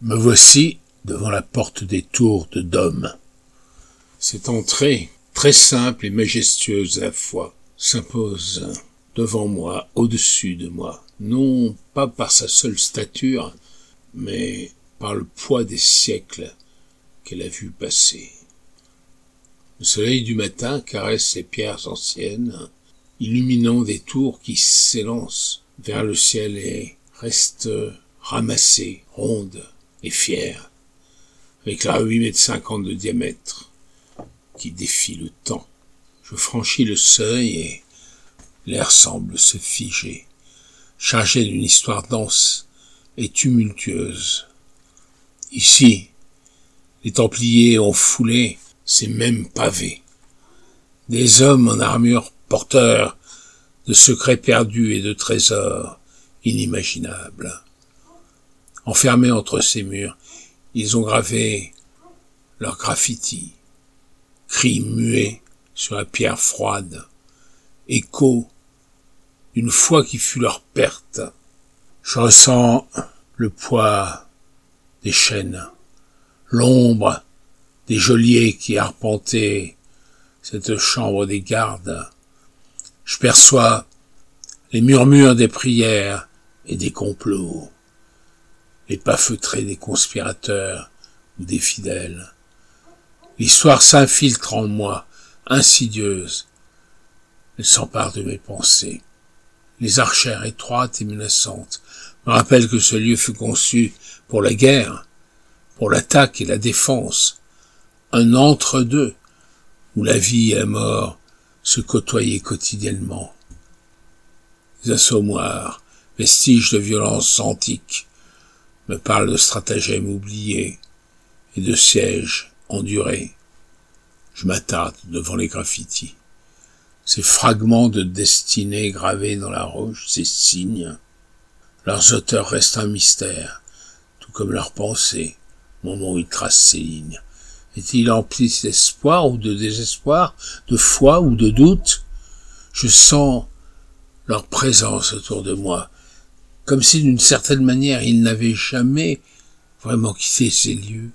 Me voici devant la porte des tours de Dôme. Cette entrée, très simple et majestueuse à la fois, s'impose devant moi, au-dessus de moi, non pas par sa seule stature, mais par le poids des siècles qu'elle a vu passer. Le soleil du matin caresse les pierres anciennes, illuminant des tours qui s'élancent vers le ciel et restent ramassées, rondes et fières, avec la huit mètres cinquante de diamètre qui défie le temps. Je franchis le seuil et l'air semble se figer, chargé d'une histoire dense et tumultueuse. Ici, les Templiers ont foulé ces mêmes pavés. Des hommes en armure porteurs de secrets perdus et de trésors inimaginables. Enfermés entre ces murs, ils ont gravé leurs graffitis, cris muets sur la pierre froide, écho d'une foi qui fut leur perte. Je ressens le poids des chaînes, l'ombre des geôliers qui arpentaient cette chambre des gardes. Je perçois les murmures des prières et des complots, les pas feutrés des conspirateurs ou des fidèles. L'histoire s'infiltre en moi, insidieuse. Elle s'empare de mes pensées. Les archères étroites et menaçantes me rappellent que ce lieu fut conçu pour la guerre, pour l'attaque et la défense, un entre-deux, où la vie et la mort se côtoyaient quotidiennement. Les assommoirs, vestiges de violences antiques, me parlent de stratagèmes oubliés et de sièges endurés. Je m'attarde devant les graffitis. Ces fragments de destinée gravés dans la roche, ces signes, leurs auteurs restent un mystère, tout comme leurs pensées, moment où ils tracent ces lignes. Est-il empli d'espoir ou de désespoir, de foi ou de doute? Je sens leur présence autour de moi, comme si d'une certaine manière ils n'avaient jamais vraiment quitté ces lieux.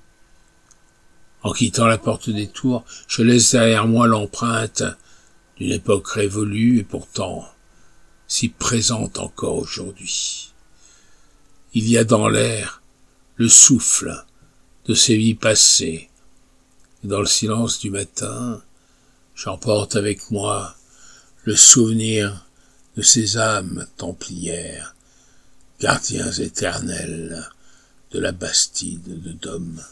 En quittant la porte des tours, je laisse derrière moi l'empreinte d'une époque révolue et pourtant si présente encore aujourd'hui. Il y a dans l'air le souffle de ces vies passées, et dans le silence du matin, j'emporte avec moi le souvenir de ces âmes templières, gardiens éternels de la Bastide de Dôme.